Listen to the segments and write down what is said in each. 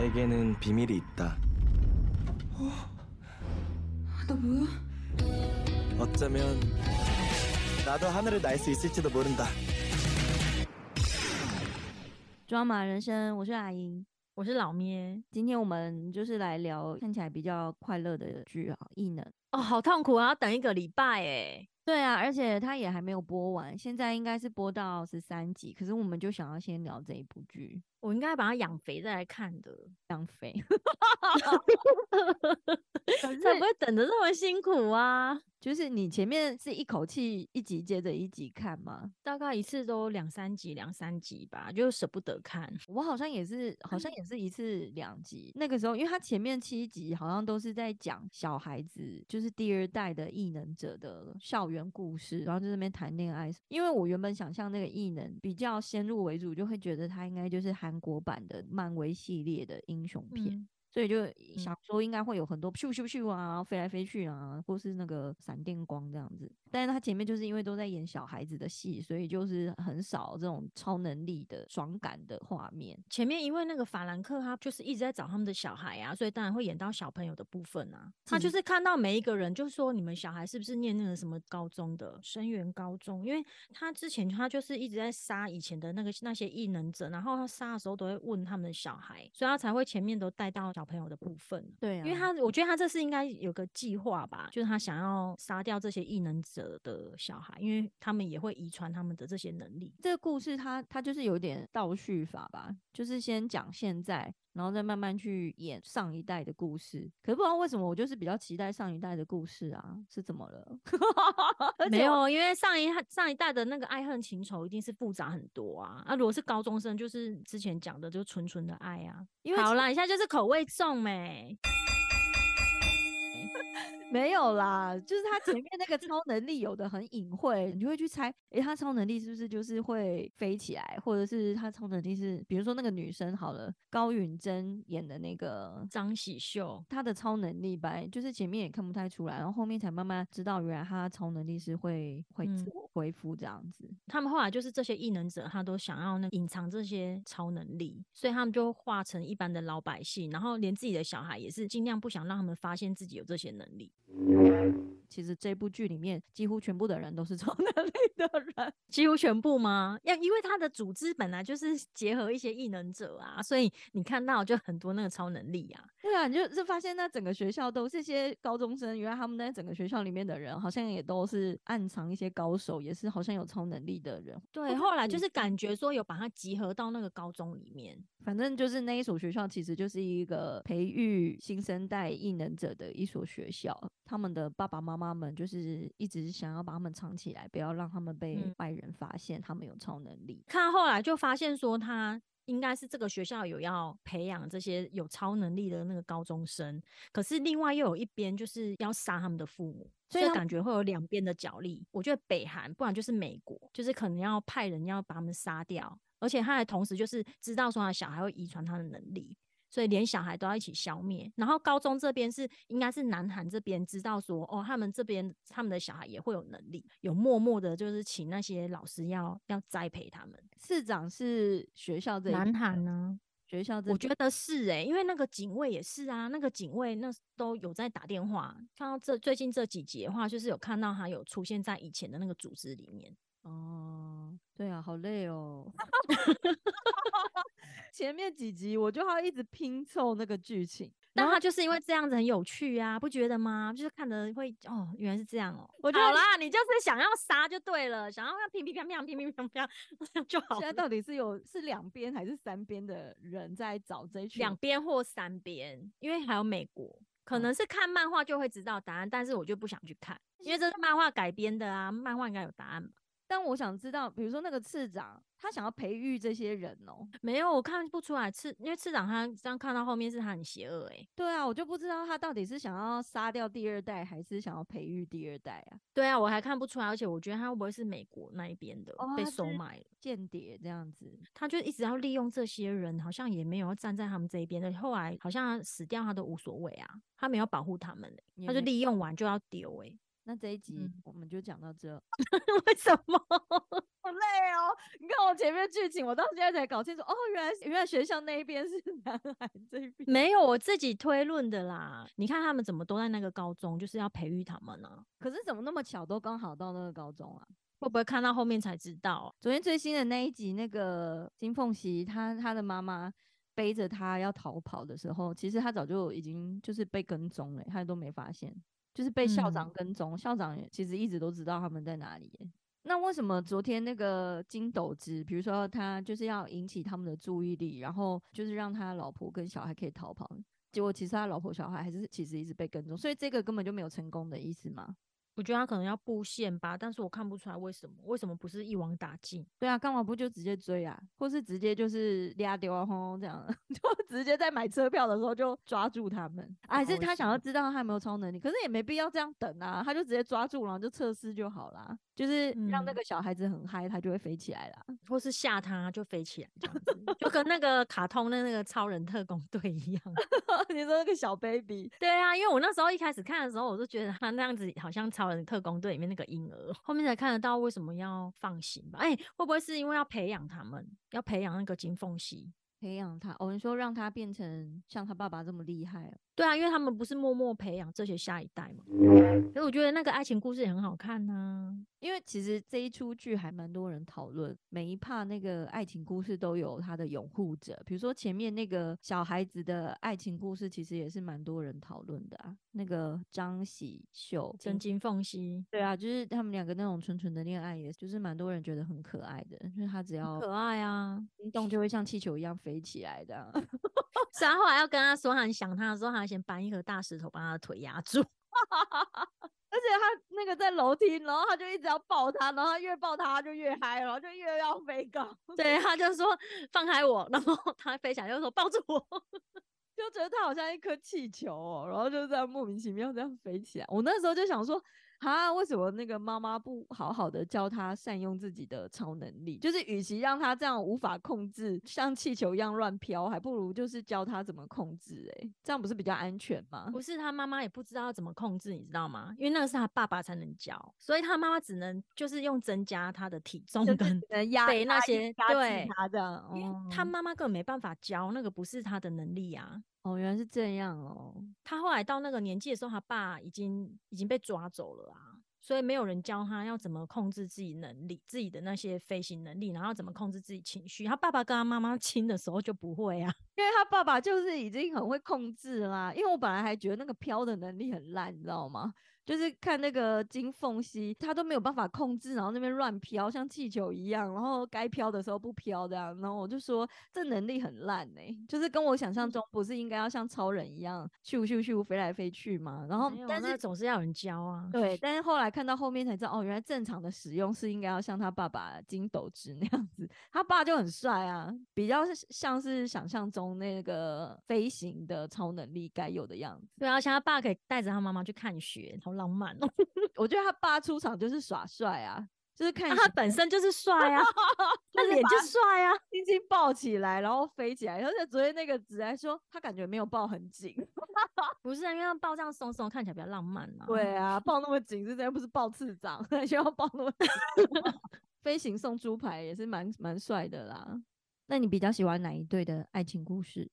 나에게는 비밀이 있다. 너 뭐야? 어쩌면 나도 하늘을 날 수 있을지도 모른다. 抓马人生，我是阿英。我是老咩。今天我们就是来聊看起来比较快乐的剧啊，《异能》哦，好痛苦啊，要等一个礼拜哎。对啊，而且它也还没有播完，现在应该是播到十三集。可是我们就想要先聊这一部剧， 我应该把它养肥再来看的，养肥，才不会等的那么辛苦啊。就是你前面是一口气一集接着一集看吗？大概一次都两三集，两三集吧，就舍不得看。我好像也是，好像也是一次两集。那个时候，因为他前面七集好像都是在讲小孩子，就是第二代的异能者的校园故事，然后在那边谈恋爱。因为我原本想象那个异能比较先入为主，就会觉得他应该就是韩国版的漫威系列的英雄片。所以就想说应该会有很多咻咻咻啊，飞来飞去啊，或是那个闪电光这样子。但是他前面就是因为都在演小孩子的戏，所以就是很少这种超能力的爽感的画面。前面因为那个法兰克他就是一直在找他们的小孩啊，所以当然会演到小朋友的部分啊。他就是看到每一个人，就是说你们小孩是不是念那个什么高中的生源高中？因为他之前他就是一直在杀以前的那个那些异能者，然后他杀的时候都会问他们的小孩，所以他才会前面都带到。小朋友的部分，对，因为他我觉得他这是应该有个计划吧，就是他想要杀掉这些异能者的小孩，因为他们也会遗传他们的这些能力。这个故事他他就是有点倒叙法吧，就是先讲现在。然后再慢慢去演上一代的故事，可是不知道为什么我就是比较期待上一代的故事啊，是怎么了？没有，因为上一上一代的那个爱恨情仇一定是复杂很多啊。啊，如果是高中生，就是之前讲的就纯纯的爱啊。好啦，你现在就是口味重没？没有啦，就是他前面那个超能力有的很隐晦，你就会去猜，诶，他超能力是不是就是会飞起来，或者是他超能力是，比如说那个女生好了，高允贞演的那个张喜秀，她的超能力吧，就是前面也看不太出来，然后后面才慢慢知道，原来她超能力是会会自我恢复这样子。他们后来就是这些异能者，他都想要那隐藏这些超能力，所以他们就化成一般的老百姓，然后连自己的小孩也是尽量不想让他们发现自己有这些能能力。其实这部剧里面几乎全部的人都是超能力的人，几乎全部吗？要因为他的组织本来就是结合一些异能者啊，所以你看到就很多那个超能力啊。对啊，你就就发现那整个学校都是些高中生，原来他们在整个学校里面的人好像也都是暗藏一些高手，也是好像有超能力的人。对，后来就是感觉说有把它集合到那个高中里面。反正就是那一所学校，其实就是一个培育新生代异能者的一所学校。他们的爸爸妈妈们就是一直想要把他们藏起来，不要让他们被外人发现他们有超能力。看后来就发现说，他应该是这个学校有要培养这些有超能力的那个高中生，可是另外又有一边就是要杀他们的父母，所以感觉会有两边的角力。我觉得北韩，不然就是美国，就是可能要派人要把他们杀掉。而且他还同时就是知道说他小孩会遗传他的能力，所以连小孩都要一起消灭。然后高中这边是应该是南韩这边知道说哦，他们这边他们的小孩也会有能力，有默默的就是请那些老师要要栽培他们。市长是学校这南韩呢？学校我觉得是哎，因为那个警卫也是啊，那个警卫那都有在打电话。看到这最近这几集的话，就是有看到他有出现在以前的那个组织里面。哦，对啊，好累哦。前面几集我就要一直拼凑那个剧情，但他就是因为这样子很有趣啊，不觉得吗？就是看的会哦，原来是这样哦。我好啦，你就是想要杀就对了，想要要乒乒乓乓、乒乒乓乓就好。现在到底是有是两边还是三边的人在找这群？两边或三边，因为还有美国，可能是看漫画就会知道答案，但是我就不想去看，因为这是漫画改编的啊，漫画应该有答案吧。但我想知道，比如说那个次长，他想要培育这些人哦，没有，我看不出来次，因为次长他这样看到后面是他很邪恶哎，对啊，我就不知道他到底是想要杀掉第二代，还是想要培育第二代啊？对啊，我还看不出来，而且我觉得他会不会是美国那一边的被收买了间谍这样子？他就一直要利用这些人，好像也没有要站在他们这一边的，后来好像死掉他都无所谓啊，他没有保护他们嘞，他就利用完就要丢哎。那这一集我们就讲到这，为什么？好累哦！你看我前前面剧情，我到现在才搞清楚，哦，原来原来学校那一边是男孩这一边。没有我自己推论的啦。你看他们怎么都在那个高中，就是要培育他们呢、可是怎么那么巧，都刚好到那个高中啊？会不会看到后面才知道？昨天最新的那一集，那个金凤喜，她她的妈妈背着她要逃跑的时候，其实她早就已经就是被跟踪了，她都没发现，就是被校长嗯跟踪，校长也其实一直都知道他们在哪里。那为什么昨天那个金斗子，比如说他就是要引起他们的注意力，然后就是让他老婆跟小孩可以逃跑，结果其实他老婆小孩还是其实一直被跟踪，所以这个根本就没有成功的意思嘛？我觉得他可能要布线吧，但是我看不出来为什么，为什么不是一网打尽？对啊，干嘛不就直接追啊？或是直接就是俩丢啊轰这样，就直接在买车票的时候就抓住他们，啊还是他想要知道他有没有超能力？可是也没必要这样等啊，他就直接抓住，然后就测试就好啦。就是让那嗯个小孩子很嗨，他就会飞起来啦。或是吓他就飞起来这样子，就跟那个卡通的那个超人特工队一样。你说那个小 baby，对啊，因为我那时候一开始看的时候，我就觉得他那样子好像超人特工队里面那个婴儿，后面才看得到为什么要放行吧？哎、会不会是因为要培养他们，要培养那个金凤喜？培养他，我们说让他变成像他爸爸这么厉害、对啊，因为他们不是默默培养这些下一代嘛。所以我觉得那个爱情故事也很好看呐、因为其实这一出剧还蛮多人讨论，每一趴那个爱情故事都有他的拥护者。比如说前面那个小孩子的爱情故事，其实也是蛮多人讨论的啊。那个张喜秀真金凤熙对啊，就是他们两个那种纯纯的恋爱，也就是蛮多人觉得很可爱的，就是他只要可爱啊！心动就会像气球一样飞起来的。虽 然后来要跟他说他很想他的时候，他先搬一颗大石头把他的腿压住。而且他那个在楼梯，然后他就一直要抱他，然后他越抱他他就越嗨，然后就越要飞高。对，他就说放开我，然后他飞起来就说抱住我。就觉得他好像一颗气球哦，然后就这样莫名其妙这样飞起来。我那时候就想说，啊，为什么那个妈妈不好好的教他善用自己的超能力？就是与其让他这样无法控制，像气球一样乱飘，还不如就是教他怎么控制、欸。这样不是比较安全吗？不是他妈妈也不知道要怎么控制，你知道吗？因为那个是他爸爸才能教，所以他妈妈只能就是用增加他的体重就是跟压压背那些对他这样，因为他哦妈妈根本没办法教，那个不是他的能力啊。哦，原来是这样哦。他后来到那个年纪的时候，他爸已经已经被抓走了啊，所以没有人教他要怎么控制自己能力、自己的那些飞行能力，然后怎么控制自己情绪。他爸爸跟他妈妈亲的时候就不会啊。因为他爸爸就是已经很会控制啦，因为我本来还觉得那个飘的能力很烂，你知道吗？就是看那个金凤熙，他都没有办法控制，然后那边乱飘，像气球一样，然后该飘的时候不飘这样，然后我就说这能力很烂呢、就是跟我想象中不是应该要像超人一样咻咻咻飞来飞去嘛？然后但是总是要有人教啊。对，但是后来看到后面才知道，哦，原来正常的使用是应该要像他爸爸金斗之那样子，他爸就很帅啊，比较是像是想象中那个飞行的超能力该有的样子。对啊，而且他爸可以带着他妈妈去看雪，好浪漫哦。我觉得他爸出场就是耍帅啊，就是看那他本身就是帅啊，他脸就帅啊。轻轻抱起来，然后飞起来。而且昨天那个子还说，他感觉没有抱很紧。不是啊，因为他抱这样松松，看起来比较浪漫啊。对啊，抱那么紧是真的不是抱次长，还需要抱那么紧。飞行送猪排也是蛮蛮帅的啦。那你比较喜欢哪一对的爱情故事？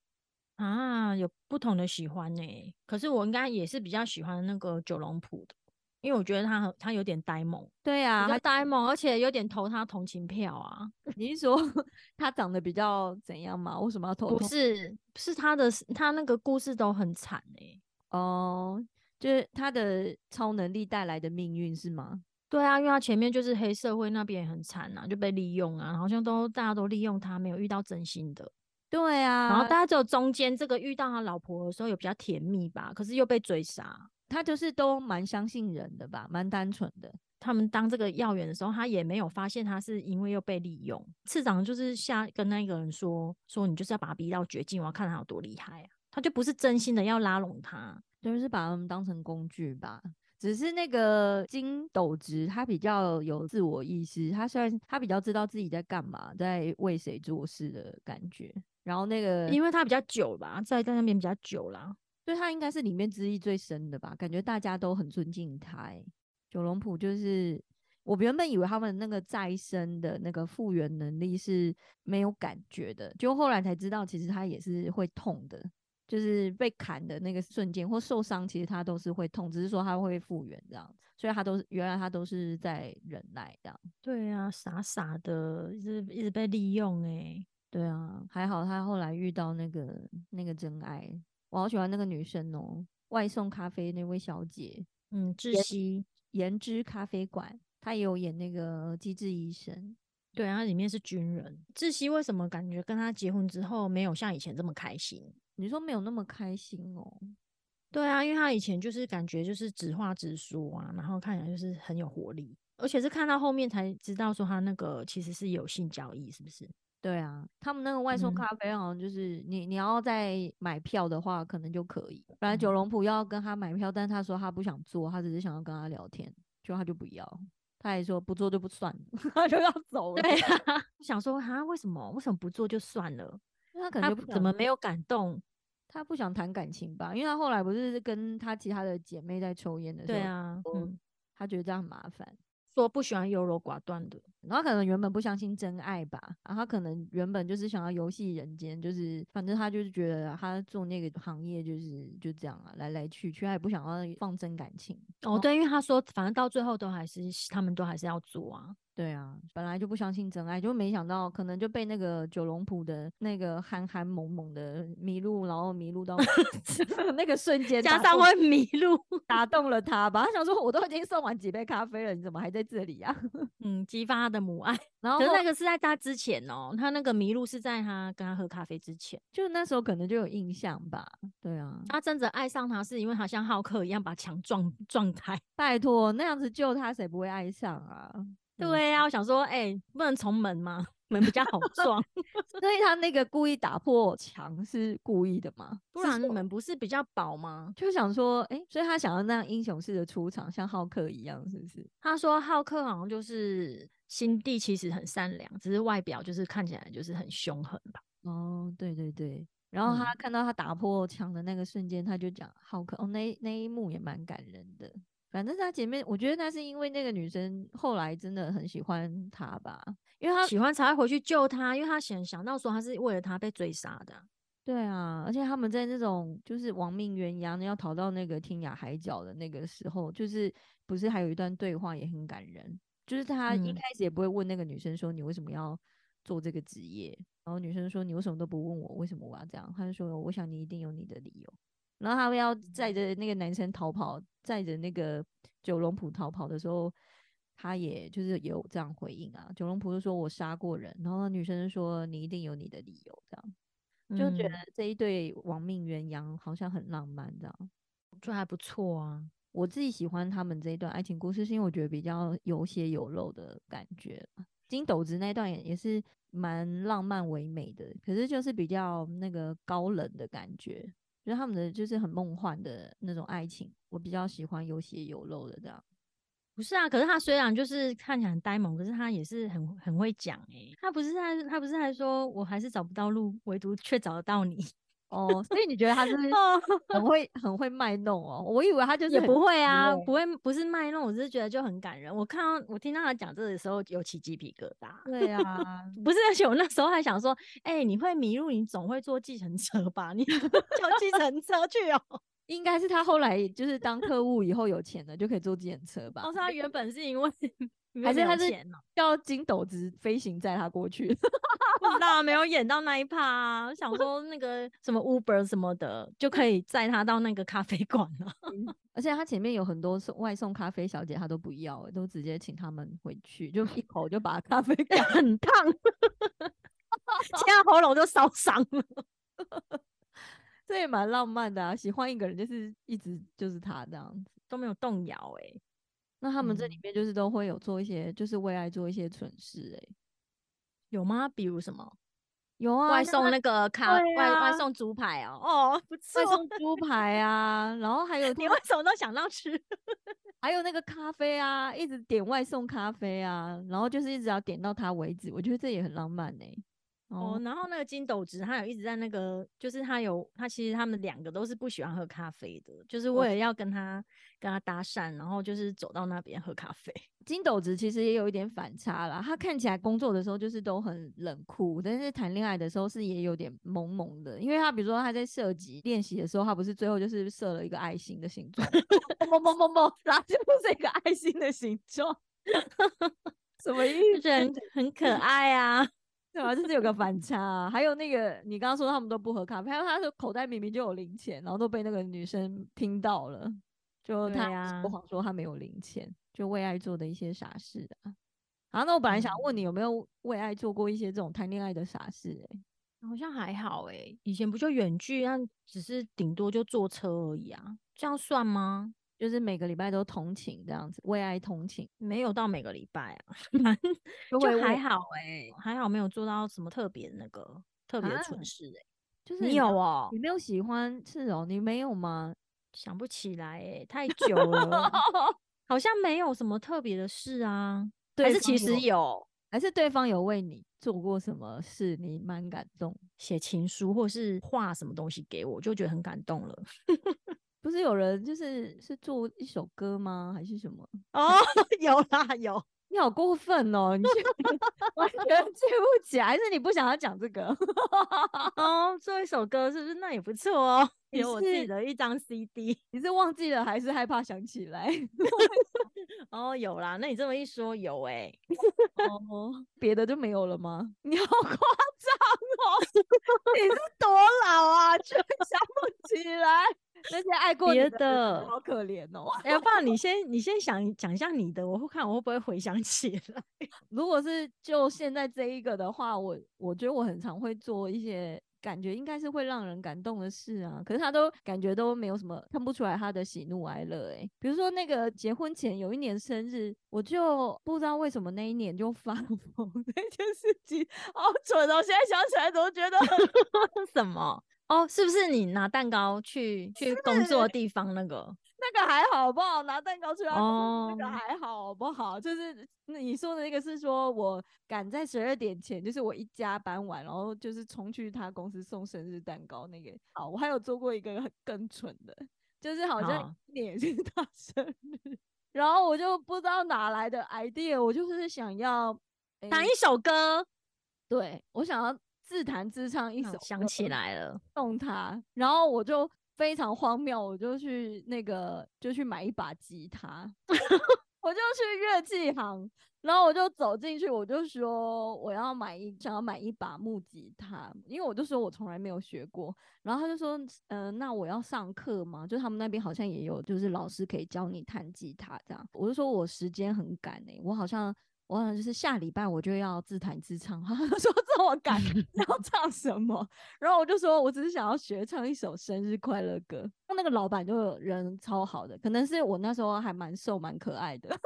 啊，有不同的喜欢呢、可是我应该也是比较喜欢那个九龙浦的，因为我觉得他很他有点呆萌，对啊，他呆萌，而且有点投他同情票啊。你是说 他长得比较怎样吗？为什么要投不？是，是他的他那个故事都很惨哎、哦，就是他的超能力带来的命运是吗？对啊，因为他前面就是黑社会那边也很惨啊，就被利用啊，好像都大家都利用他，没有遇到真心的。对啊，然后大家只有中间这个遇到他老婆的时候有比较甜蜜吧，可是又被追杀。他就是都蛮相信人的吧，蛮单纯的。他们当这个要员的时候，他也没有发现他是因为又被利用。次长就是下跟那个人说说你就是要把他逼到绝境，我要看他有多厉害啊！他就不是真心的要拉拢他。就是把他们当成工具吧。只是那个金斗直，他比较有自我意识，他虽然他比较知道自己在干嘛，在为谁做事的感觉。然后那个，因为他比较久吧，在在那边比较久啦。对他应该是里面资历最深的吧，感觉大家都很尊敬他、欸。九龙浦就是我原本以为他们那个再生的那个复原能力是没有感觉的，就后来才知道，其实他也是会痛的，就是被砍的那个瞬间或受伤，其实他都是会痛，只是说他会复原这样，所以他都是原来他都是在忍耐这样。对啊，傻傻的，一直一直被利用哎、对啊，还好他后来遇到那个那个真爱，我好喜欢那个女生哦，外送咖啡那位小姐，嗯，窒息。颜之咖啡馆，她也有演那个机智医生。对啊，他里面是军人。窒息为什么感觉跟他结婚之后没有像以前这么开心？你说没有那么开心哦？对啊，因为他以前就是感觉就是直话直说啊，然后看起来就是很有活力，而且是看到后面才知道说他那个其实是有性交易，是不是？对啊，他们那个外送嗯咖啡好像就是你你要再买票的话，可能就可以。本来嗯九龙埔要跟他买票，但是他说他不想做，他只是想要跟他聊天，就他就不要，他还说不做就不算了，他就要走了。对啊，想说啊，为什么为什么不做就算了？他可他能就怎么没有感动？他不想谈感情吧？因为他后来不是跟他其他的姐妹在抽烟的时候，对啊，嗯，他觉得这样很麻烦。说不喜欢优柔寡断的。然后可能原本不相信真爱吧，然后他可能原本就是想要游戏人间，就是反正他就是觉得他做那个行业就是就这样啊，来来去去，他也不想要放真感情。哦，对，因为他说反正到最后都还是他们都还是要做啊。对啊，本来就不相信真爱，就没想到可能就被那个九龙埔的那个憨憨萌萌的迷路，然后迷路到 那个瞬间加上会迷路，打动了他吧。他想说，我都已经送完几杯咖啡了，你怎么还在这里啊？嗯，激发他的母爱。然后后可是那个是在他之前哦，他那个迷路是在他跟他喝咖啡之前。就那时候可能就有印象吧。对啊，他真的爱上他，是因为他像浩克一样把墙撞撞开。拜托，那样子救他，谁不会爱上啊？嗯对啊、我想说，哎、不能重门吗？门比较好撞，所以他那个故意打破墙是故意的吗？不然门不是比较薄吗？就想说，哎、所以他想要那样英雄式的出场，像浩克一样，是不是？他说浩克好像就是心地其实很善良，只是外表就是看起来就是很凶狠吧。哦，对对对。然后他嗯看到他打破墙的那个瞬间，他就讲浩克，哦，那那一幕也蛮感人的。反正他前面，我觉得那是因为那个女生后来真的很喜欢他吧，因为他喜欢才会回去救他，因为他想想到说他是为了他被追杀的啊。对啊，而且他们在那种就是亡命鸳鸯要逃到那个天涯海角的那个时候，就是不是还有一段对话也很感人，就是他一嗯开始也不会问那个女生说你为什么要做这个职业，然后女生说你为什么都不问我为什么我要这样，他就说我想你一定有你的理由，然后他们要载着那个男生逃跑，载着那个九龙埔逃跑的时候。他也就是有这样回应啊，九龙埔就说我杀过人，然后那女生就说你一定有你的理由，这样。就觉嗯得这一对亡命鸳鸯好像很浪漫，这样。就还不错啊。我自己喜欢他们这一段爱情故事，是因为我觉得比较有血有肉的感觉。金斗子那段也也是蛮浪漫唯美的，可是就是比较那个高冷的感觉，觉得他们的就是很梦幻的那种爱情，我比较喜欢有血有肉的这样。不是啊，可是他虽然就是看起来很呆萌，可是他也是很很会讲诶、他不是还他不是还说我还是找不到路，唯独却找得到你。哦，所以你觉得他是哦，很会很会卖弄哦？我以为他就是也不会啊，不会不是卖弄，我只是觉得就很感人。我看到我听到他讲这个的时候，有起鸡皮疙瘩。对啊，不是，而且我那时候还想说，哎、你会迷路，你总会坐计程车吧？你叫计程车去哦。应该是他后来就是当客户以后有钱了，就可以坐计程车吧？哦，是他原本是因为还是他是钱哦、叫金斗子飞行载他过去？不知道没有演到那一趴啊。我想说那个什么 Uber 什么的，就可以载他到那个咖啡馆了。而且他前面有很多送外送咖啡小姐，他都不要欸，都直接请他们回去，就一口就把咖啡 给很烫，现在喉咙都烧伤了。这也蛮浪漫的啊！喜欢一个人就是一直就是他这样子。都没有动摇哎、那他们这里嗯面就是都会有做一些，就是为爱做一些蠢事哎、有吗？比如什么？有啊，外送那个咖对外外啊送猪排哦，哦，不错外。送猪排啊，然后还有你为什么都想到吃？还有那个咖啡啊，一直点外送咖啡啊，然后就是一直要点到它为止，我觉得这也很浪漫呢、哦，然后那个金斗子他有一直在那个，就是他有他其实他们两个都是不喜欢喝咖啡的，就是为了要跟他跟他搭讪，然后就是走到那边喝咖啡。金斗子其实也有一点反差啦，他看起来工作的时候就是都很冷酷，但是谈恋爱的时候是也有点萌萌的，因为他比如说他在射击练习的时候，他不是最后就是射了一个爱心的形状，嘣嘣嘣嘣，然后就是一个爱心的形状，什么意思？很很可爱啊。对啊，就是有个反差、啊。还有那个你刚刚说他们都不喝咖啡，还有他的口袋明明就有零钱，然后都被那个女生听到了，就他说谎说他没有零钱，就为爱做的一些傻事啊。啊，那我本来想问你有没有为爱做过一些这种谈恋爱的傻事、欸？好像还好诶、以前不就远距，那只是顶多就坐车而已啊，这样算吗？就是每个礼拜都通勤这样子，为爱通勤，没有到每个礼拜啊，就还好诶、还好没有做到什么特别那个特别蠢事诶、就是你有哦你？没有喜欢是哦？你没有吗？想不起来诶、太久了，好像没有什么特别的事啊，还对是其实有还是对方有为你做过什么事，你蛮感动？写情书或是画什么东西给我，就觉得很感动了。不是有人就是是做一首歌吗？还是什么？哦，有啦有，你好过分哦！你 完全记不起来，还是你不想要讲这个？哦，做一首歌是不是？那也不错哦，你有我自己的一张 CD。你是忘记了，还是害怕想起来？哦，有啦，那你这么一说，有哎、哦，别的就没有了吗？你好夸张哦！你是多老啊，居然想不起来？那些爱过别的的好可怜哦。哎、要不然你 先你先想讲一下你的，我会看我会不会回想起来。如果是就现在这一个的话，我我觉得我很常会做一些感觉应该是会让人感动的事啊，可是他都感觉都没有什么看不出来他的喜怒哀乐诶、比如说那个结婚前有一年生日，我就不知道为什么那一年就发疯 那件事情，好蠢哦！现在想起来都觉得什么？哦，是不是你拿蛋糕去去工作的地方那个？那个还好不好？拿蛋糕出来，那个哦还好不好？就是那你说的那个是说我赶在十二点前，就是我一加班完，然后就是冲去他公司送生日蛋糕那个。好，我还有做过一个很更蠢的，就是好像好一年也是 他生日，然后我就不知道哪来的 idea，我就是想要诶弹一首歌，对我想要自弹自唱一首想起来了，送他，然后我就非常荒谬，我就去那个就去买一把吉他，我就去乐器行，然后我就走进去，我就说我要买一想要买一把木吉他，因为我就说我从来没有学过，然后他就说，嗯、那我要上课吗？就他们那边好像也有，就是老师可以教你弹吉他这样，我就说我时间很赶诶、我好像。我好像就是下礼拜我就要自弹自唱，他 就说这么赶，要唱什么？然后我就说，我只是想要学唱一首生日快乐歌。那个老板就人超好的，可能是我那时候还蛮瘦蛮可爱的，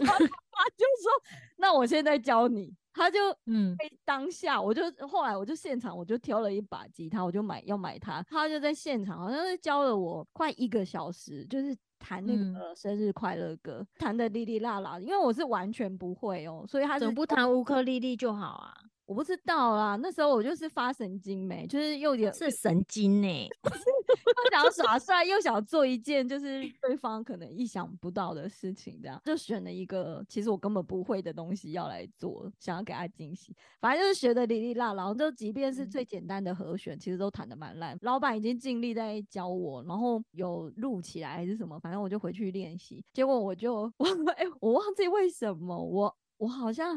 他就说，那我现在教你。他就嗯，当下，我就后来我就现场我就挑了一把吉他，我就买要买它，他就在现场好像是教了我快一个小时，就是弹那嗯个生日快乐歌，弹的哩哩啦啦，因为我是完全不会哦，所以他是怎么不弹乌克丽丽就好啊？我不知道啦，那时候我就是发神经没，就是又有是神经呢、又想耍帅，又想做一件就是对方可能意想不到的事情，这样就选了一个其实我根本不会的东西要来做，想要给他惊喜。反正就是学的哩哩啦啦，然后就即便是嗯最简单的和弦，其实都弹的蛮烂。老板已经尽力在教我，然后有录起来还是什么，反正我就回去练习。结果我就 我哎、我忘记为什么我我好像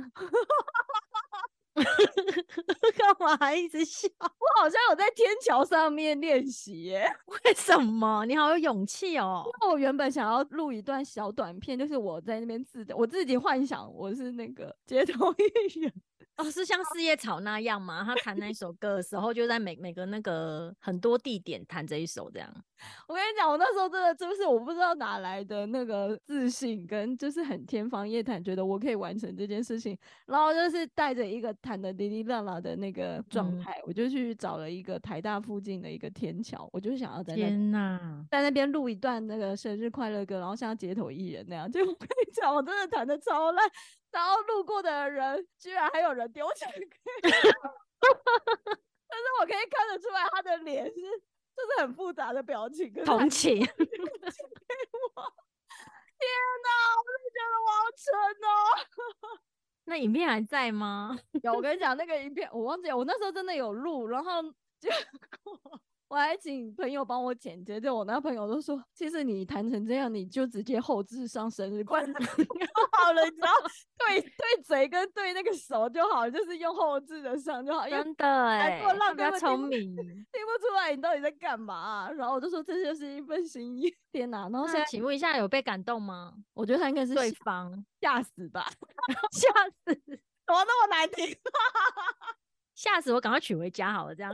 干嘛还一直笑？我好像有在天桥上面练习耶。为什么？你好有勇气哦！因为我原本想要录一段小短片，就是我在那边自，我自己幻想我是那个街头艺人，哦，是像四叶草那样吗？他弹那首歌的时候，就在每每个那个很多地点弹这一首，这样。我跟你讲，我那时候真的就是我不知道哪来的那个自信，跟就是很天方夜谭，觉得我可以完成这件事情，然后就是带着一个弹的滴滴啦啦的那个状嗯态，我就去找了一个台大附近的一个天桥，我就想要在那天呐！在那边录一段那个生日快乐歌，然后像街头艺人那样。就我跟你讲，我真的弹的超烂，然后路过的人居然还有人丢钱给 我，但是我可以看得出来他的脸是就是很复杂的表情，跟同情。天哪，我就觉得我好蠢哦。那影片还在吗？有，我跟你讲那个影片，我忘记了，我那时候真的有录，然后结果我还请朋友帮我剪接，就我那朋友都说，其实你弹成这样，你就直接后置上生日快乐 就好了，你知道，对对嘴跟对那个手就好，就是用后置的上就好，真的哎、如果让他比较他们听聪明。听不出来你到底在干嘛啊、然后我就说这就是一份心意，天哪！然后现在那请问一下，有被感动吗？我觉得他应该是对方吓死吧，吓死，怎么那么难听？吓死我！赶快娶回家好了，这样。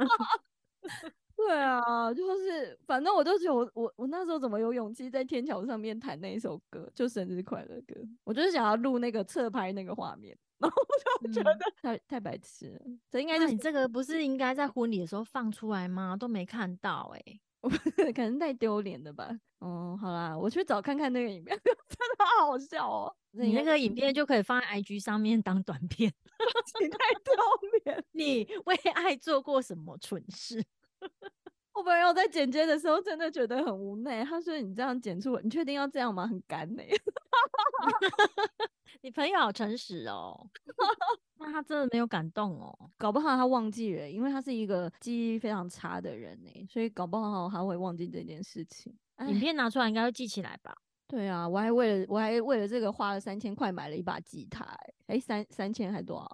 对啊，就是反正我就觉得我我我那时候怎么有勇气在天桥上面弹那一首歌，就生日快乐歌。我就是想要录那个侧拍那个画面，然后我就觉嗯得太、太白痴了。这应该就是那你这个不是应该在婚礼的时候放出来吗？都没看到哎、可能太丢脸了吧。哦，好啦，我去找看看那个影片，真的好好笑哦。你那个影片就可以放在 IG 上面当短片。你太丢脸。你为爱做过什么蠢事？我朋友在剪接的时候真的觉得很无奈，他说：“你这样剪出来，你确定要这样吗？很干呢、你朋友好诚实哦。那他真的没有感动哦。搞不好他忘记了，因为他是一个记忆非常差的人呢、所以搞不好他会忘记这件事情。影哎，片拿出来应该会记起来吧？对啊，我还为了我还为了这个花了三千块买了一把吉他、欸，哎，三三千还多少？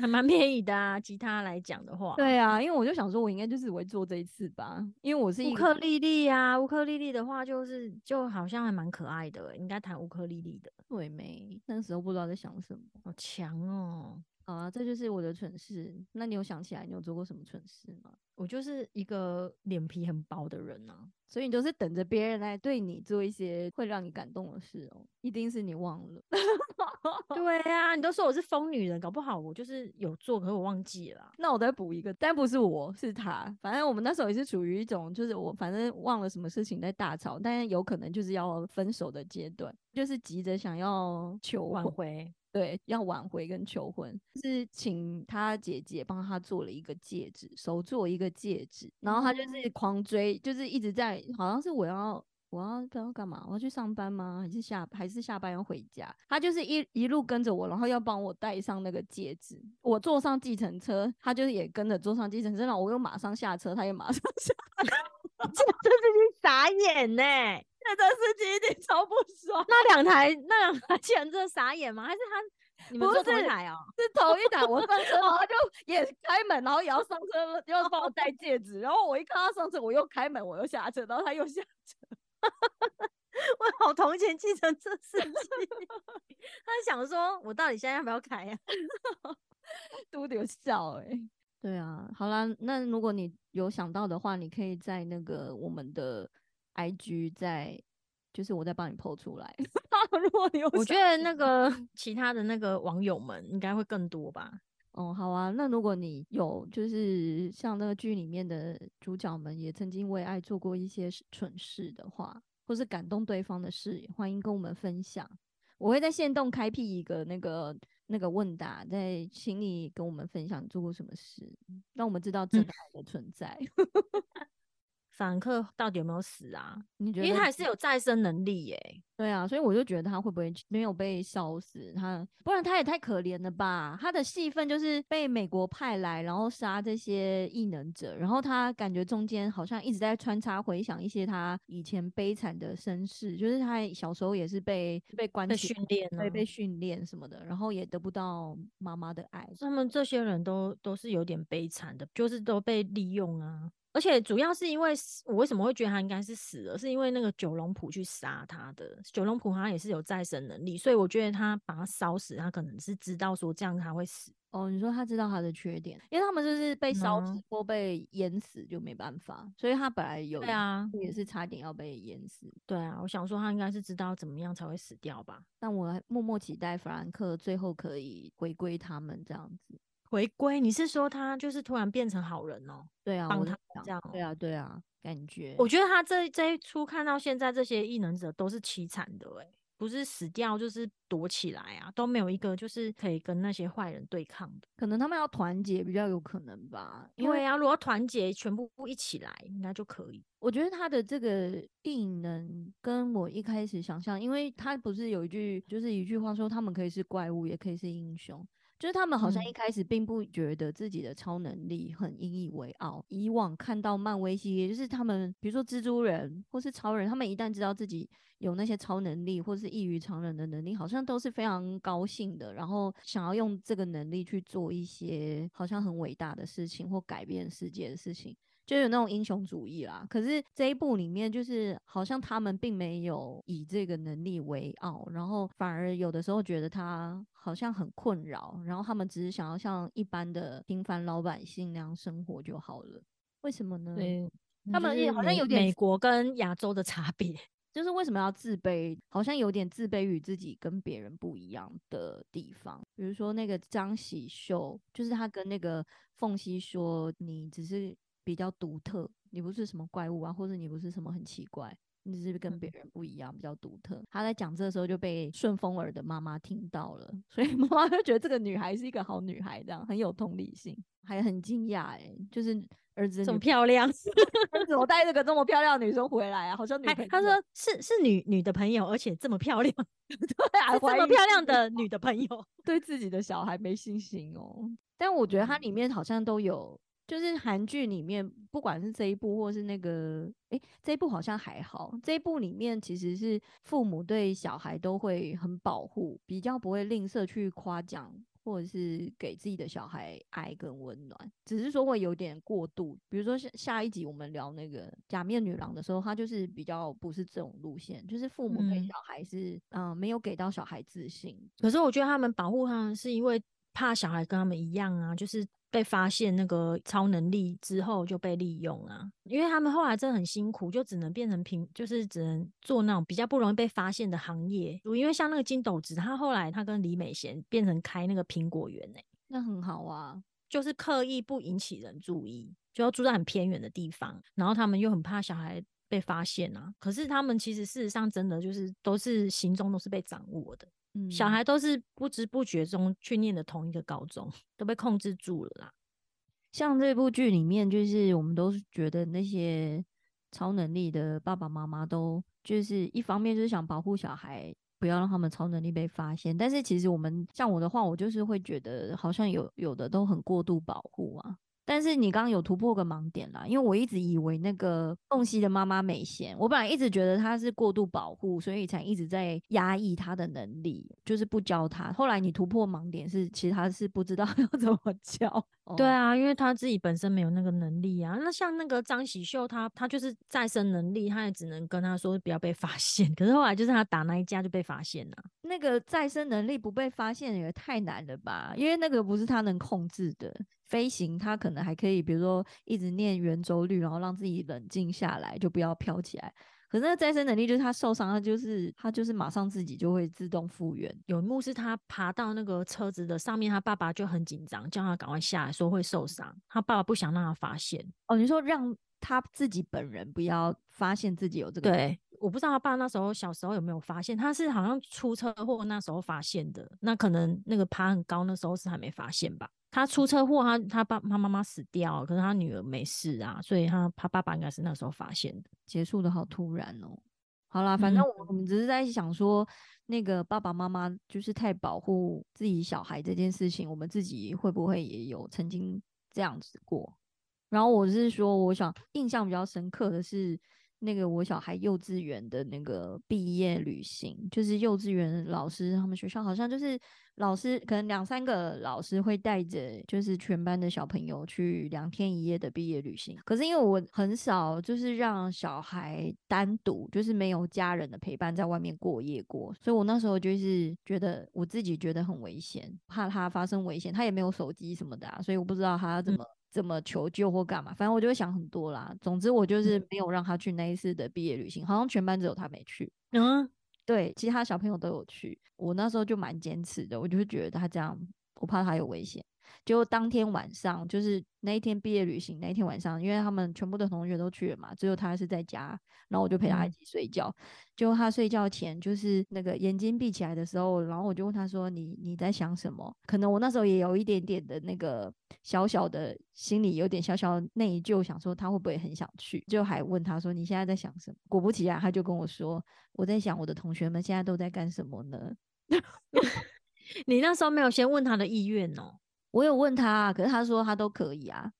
还蛮便宜的啊，吉他来讲的话。对啊，因为我就想说，我应该就只会做这一次吧，因为我是一个乌克丽丽啊，乌克丽丽的话就是就好像还蛮可爱的欸，应该弹乌克丽丽的，对没，那时候不知道在想什么。好强哦！好啊，这就是我的蠢事。那你有想起来你有做过什么蠢事吗？我就是一个脸皮很薄的人啊，所以你都是等着别人来对你做一些会让你感动的事哦，一定是你忘了。对啊，你都说我是疯女人，搞不好我就是有做，可是我忘记了啊。那我再补一个，但不是我，是他。反正我们那时候也是处于一种，就是我反正忘了什么事情在大吵，但是有可能就是要分手的阶段，就是急着想要求挽，回，对，要挽回跟求婚，是请他姐姐帮他做了一个戒指，手做一个戒指，然后他就是狂追，就是一直在，好像是我要。我要不知道干嘛？我要去上班吗？还是下还是下班要回家？他就是一一路跟着我，然后要帮我戴上那个戒指。我坐上计程车，他就是也跟着坐上计程车，然后我又马上下车，他也马上 下。这这司机傻眼呢、这个司机一定超不爽。那两台那两台计程车傻眼吗？还是他你们不坐同一台哦？是头一台，我上车，然后他就也开门，然后也要上车，又要帮我戴戒指。然后我一看他上车，我又开门，我又下车，然后他又下车。我好同情计程车司机，他想说我到底现在要不要开啊？都有笑哎、对啊，好啦，那如果你有想到的话，你可以在那个我们的 IG 在，就是我在帮你 PO 出来。如果你有我觉得那个 其他的那个网友们应该会更多吧。哦，好啊。那如果你有就是像那个剧里面的主角们也曾经为爱做过一些蠢事的话，或是感动对方的事，也欢迎跟我们分享。我会在线动开辟一个那个那个问答，在请你跟我们分享做过什么事，让我们知道真爱的存在。法 兰克到底有没有死啊？你觉得？因为他还是有再生能力耶、对啊，所以我就觉得他会不会没有被烧死？他不然他也太可怜了吧？他的戏份就是被美国派来，然后杀这些异能者，然后他感觉中间好像一直在穿插回想一些他以前悲惨的身世，就是他小时候也是被被关被训练啊对，被训练什么的，然后也得不到妈妈的爱。他们这些人都都是有点悲惨的，就是都被利用啊。而且主要是因为我为什么会觉得他应该是死了，是因为那个九龙谱去杀他的。九龙谱他也是有再生能力，所以我觉得他把他烧死，他可能是知道说这样他会死。哦，你说他知道他的缺点，因为他们就是被烧死嗯或被淹死就没办法，所以他本来有对啊，也是差点要被淹死。对啊，我想说他应该是知道怎么样才会死掉吧。但我还默默期待弗兰克最后可以回归他们这样子。回归，你是说他就是突然变成好人哦？对啊，帮他这样对啊，对啊，感觉我觉得他这这一出看到现在这些异能者都是凄惨的诶、不是死掉就是躲起来啊，都没有一个就是可以跟那些坏人对抗的。可能他们要团结比较有可能吧，因为因为啊，如果团结全部一起来，应该就可以。我觉得他的这个异能跟我一开始想象，因为他不是有一句就是一句话说他们可以是怪物，也可以是英雄。就是他们好像一嗯开始并不觉得自己的超能力很引以为傲。以往看到漫威系列，就是他们比如说蜘蛛人或是超人，他们一旦知道自己有那些超能力或是异于常人的能力，好像都是非常高兴的，然后想要用这个能力去做一些好像很伟大的事情或改变世界的事情。就有那种英雄主义啦。可是这一部里面，就是好像他们并没有以这个能力为傲，然后反而有的时候觉得他好像很困扰，然后他们只是想要像一般的平凡老百姓那样生活就好了。为什么呢？对，他们好像有点美国跟亚洲的差别。就是为什么要自卑？好像有点自卑于自己跟别人不一样的地方。比如说那个张喜秀，就是他跟那个凤溪说：“你只是比较独特，你不是什么怪物啊，或者你不是什么很奇怪，你只是跟别人不一样，比较独特。”他在讲这个时候就被顺风耳的妈妈听到了，所以妈妈就觉得这个女孩是一个好女孩，这样很有同理心，还很惊讶哎，就是儿子的这么漂亮，儿子我带这个这么漂亮的女生回来啊，好像女还朋友。他说是是女女的朋友，而且这么漂亮，对啊，这么漂亮的女的朋友。对自己的小孩没信心哦。但我觉得它里面好像都有，就是韩剧里面，不管是这一部或是那个，诶，这一部好像还好。这一部里面其实是父母对小孩都会很保护，比较不会吝啬去夸奖。或者是给自己的小孩爱跟温暖，只是说会有点过度。比如说下下一集我们聊那个假面女郎的时候，她就是比较不是这种路线，就是父母对嗯小孩是嗯、呃没有给到小孩自信，可是我觉得他们保护他们是因为怕小孩跟他们一样啊，就是被发现那个超能力之后就被利用啊。因为他们后来真的很辛苦，就只能变成平，就是只能做那种比较不容易被发现的行业。因为像那个金斗子，他后来他跟李美贤变成开那个苹果园欸那很好啊。就是刻意不引起人注意，就要住在很偏远的地方，然后他们又很怕小孩被发现啊。可是他们其实事实上真的就是都是行踪都是被掌握的，嗯，小孩都是不知不觉中去念的同一个高中，都被控制住了啦。像这部剧里面，就是我们都是觉得那些超能力的爸爸妈妈都就是一方面就是想保护小孩，不要让他们超能力被发现。但是其实我们像我的话，我就是会觉得好像有有的都很过度保护啊。但是你刚刚有突破个盲点啦，因为我一直以为那个凤溪的妈妈美贤，我本来一直觉得她是过度保护，所以才一直在压抑她的能力，就是不教她。后来你突破盲点是，其实她是不知道 要怎么教。哦对啊，因为她自己本身没有那个能力啊。那像那个张喜秀她她就是再生能力，她也只能跟她说不要被发现。可是后来就是她打那一架就被发现了。那个再生能力不被发现也太难了吧？因为那个不是她能控制的。飞行他可能还可以，比如说一直念圆周率，然后让自己冷静下来，就不要飘起来。可是那个再生能力就是他受伤，他就是他就是马上自己就会自动复原。有一幕是他爬到那个车子的上面，他爸爸就很紧张，叫他赶快下来，说会受伤。他爸爸不想让他发现。哦，你说让他自己本人不要发现自己有这个，对，我不知道他爸那时候小时候有没有发现，他是好像出车祸那时候发现的。那可能那个爬很高，那时候是还没发现吧。他出车祸，他他爸他妈妈死掉了，可是他女儿没事啊，所以他他爸爸应该是那时候发现的。结束的好突然哦。好啦，反正我们只是在想说，那个爸爸妈妈就是太保护自己小孩这件事情，我们自己会不会也有曾经这样子过？然后我是说，我想印象比较深刻的是那个我小孩幼稚园的那个毕业旅行，就是幼稚园老师他们学校好像就是老师可能两三个老师会带着就是全班的小朋友去两天一夜的毕业旅行。可是因为我很少就是让小孩单独就是没有家人的陪伴在外面过夜过，所以我那时候就是觉得我自己觉得很危险，怕他发生危险，他也没有手机什么的、啊，所以我不知道他要怎嗯么。怎么求救或干嘛，反正我就会想很多啦。总之，我就是嗯没有让他去那一次的毕业旅行，好像全班只有他没去。嗯，对，其他小朋友都有去。我那时候就蛮坚持的，我就是觉得他这样，我怕他有危险。结果当天晚上，就是那一天毕业旅行那一天晚上，因为他们全部的同学都去了嘛，只有他是在家，然后我就陪他一嗯起睡觉。结果他睡觉前，就是那个眼睛闭起来的时候，然后我就问他说：“你你在想什么？”可能我那时候也有一点点的那个小小的心里有点小小内疚，想说他会不会很想去，就还问他说：“你现在在想什么？”果不其然，他就跟我说：“我在想我的同学们现在都在干什么呢？” 你那时候没有先问他的意愿哦。我有问他，可是他说他都可以啊，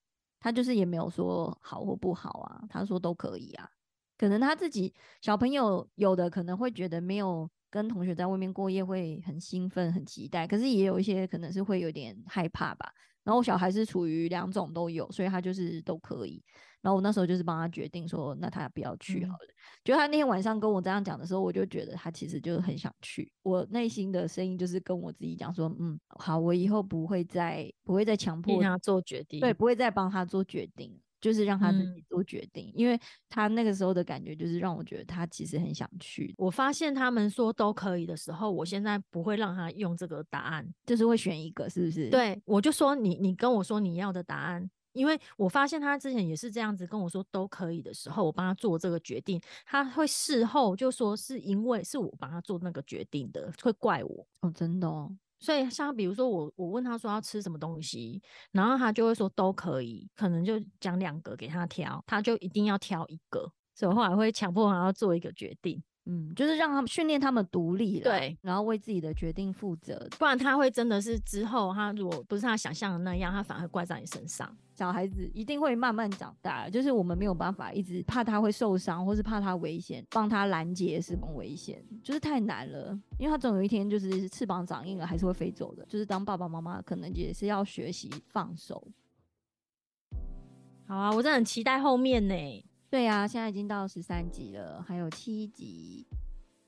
他就是也没有说好或不好啊，他说都可以啊。可能他自己小朋友有的可能会觉得没有跟同学在外面过夜会很兴奋、很期待，可是也有一些可能是会有点害怕吧。然后小孩是处于两种都有，所以他就是都可以。然后我那时候就是帮他决定说，那他不要去嗯好了。就他那天晚上跟我这样讲的时候，我就觉得他其实就是很想去。我内心的声音就是跟我自己讲说，嗯，好，我以后不会再不会再强迫他做决定。对，不会再帮他做决定，就是让他自己嗯做决定，因为他那个时候的感觉就是让我觉得他其实很想去，我发现他们说都可以的时候，我现在不会让他用这个答案。就是会选一个，是不是？，对，我就说你你跟我说你要的答案，因为我发现他之前也是这样子跟我说都可以的时候，我帮他做这个决定，他会事后就说是因为是我帮他做那个决定的，会怪我。哦，真的哦，所以像比如说我我问他说要吃什么东西，然后他就会说都可以，可能就讲两个给他挑，他就一定要挑一个，所以我后来会强迫他要做一个决定，嗯，就是让他们训练他们独立了，对，然后为自己的决定负责。不然他会真的是之后他如果不是他想象的那样，他反而会怪在你身上。小孩子一定会慢慢长大，就是我们没有办法一直怕他会受伤，或是怕他危险，帮他拦截什么危险，就是太难了。因为他总有一天就是翅膀长硬了，还是会飞走的。就是当爸爸妈妈，可能也是要学习放手。好啊，我真的很期待后面呢。对呀、现在已经到十三集了，还有七集，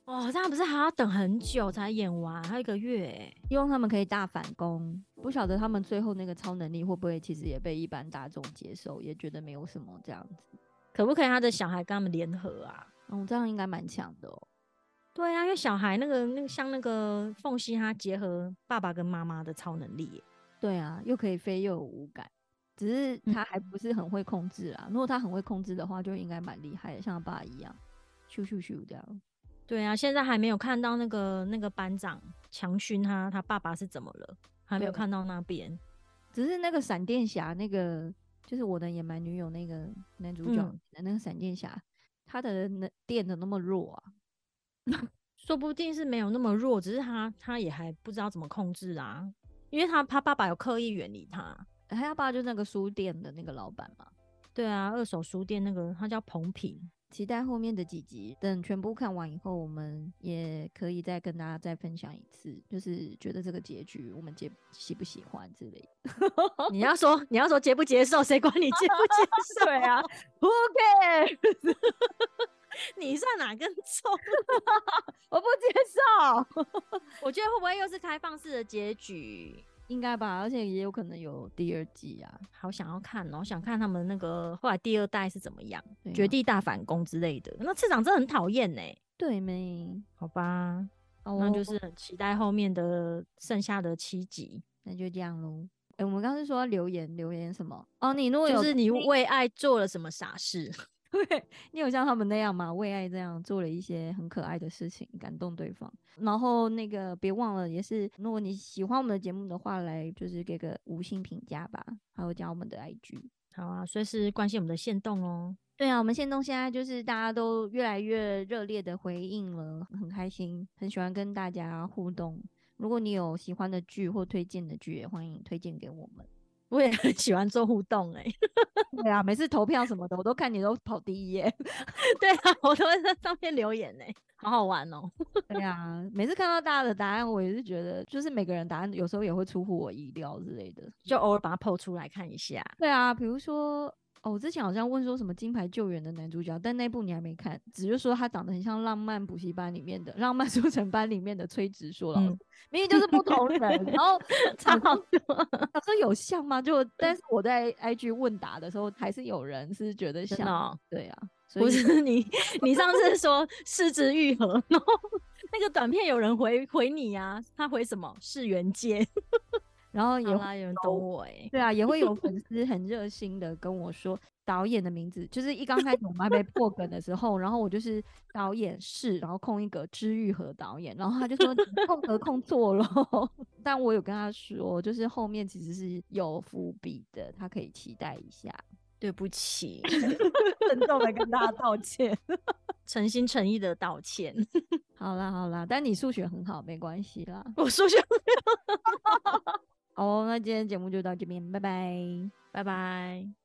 哦，这样不是还要等很久才演完，还有一个月哎。希望他们可以大反攻。不晓得他们最后那个超能力会不会其实也被一般大众接受，也觉得没有什么这样子。可不可以他的小孩跟他们联合啊？嗯，这样应该蛮强的哦。对啊，因为小孩那个那个像那个缝隙，他结合爸爸跟妈妈的超能力耶。对啊，又可以飞又有五感，只是他还不是很会控制啦。如果他很会控制的话，就应该蛮厉害的，像他爸一样，咻咻咻这样。对啊，现在还没有看到那个那个班长强勋他他爸爸是怎么了，还没有看到那边。只是那个闪电侠，那个就是我的野蛮女友那个男主角嗯那个闪电侠，他的能电的那么弱啊。说不定是没有那么弱，只是他他也还不知道怎么控制啊，因为他他爸爸有刻意远离他。他爸爸就那个书店的那个老板嘛。对啊，二手书店那个他叫彭品，期待后面的几集，等全部看完以后，我们也可以再跟大家再分享一次，就是觉得这个结局我们接喜不喜欢之类的。你要说你要说接不接受，谁管你接不接受？对啊，OK，你算哪根葱？我不接受，我觉得会不会又是开放式的结局？应该吧，而且也有可能有第二季啊。好想要看哦，想看他们那个后来第二代是怎么样，绝地大反攻之类的。那次长真的很讨厌呢。对没？好吧，哦那就是很期待后面的剩下的七集。那就这样喽。哎、我们刚刚是说留言，留言什么？哦，你如果有就是你听为爱做了什么傻事？对你有像他们那样吗？为爱这样做了一些很可爱的事情，感动对方。然后那个别忘了，也是如果你喜欢我们的节目的话，来就是给个五星评价吧，还有加我们的 IG。好啊，随时关心我们的线动哦。对啊，我们线动现在就是大家都越来越热烈的回应了，很开心，很喜欢跟大家互动。如果你有喜欢的剧或推荐的剧，也欢迎推荐给我们。我也很喜欢做互动哎、对啊，每次投票什么的，我都看你都跑第一耶。对啊，我都会在上面留言哎、好好玩哦。对啊，每次看到大家的答案，我也是觉得，就是每个人答案有时候也会出乎我意料之类的。就偶尔把它剖出来看一下。对啊，比如说，哦，我之前好像问说什么《金牌救援》的男主角，但那部你还没看，只是说他长得很像《浪漫补习班》里面的《浪漫速成班》里面的崔植硕老师，嗯明明就是不同人。然后差好多，他说有像吗？就但是我在 IG 问答的时候，还是有人是觉得像。哦、对啊，所不以是 你，你上次说失之愈合，然后那个短片有人回回你呀、他回什么？是原界，然后也会，有人懂我哎、对啊，也会有粉 丝很热心的跟我说导演的名字，就是一刚开始我们还没破梗的时候，然后我就是导演是，然后空一个知玉和导演，然后他就说空 格空错了，但我有跟他说，就是后面其实是有伏笔的，他可以期待一下。对不起，郑重的跟大家道歉。诚心诚意的道歉。好啦好啦，但你数学很好，没关系啦。我数学，好，那今天节目就到这边，拜拜。拜拜。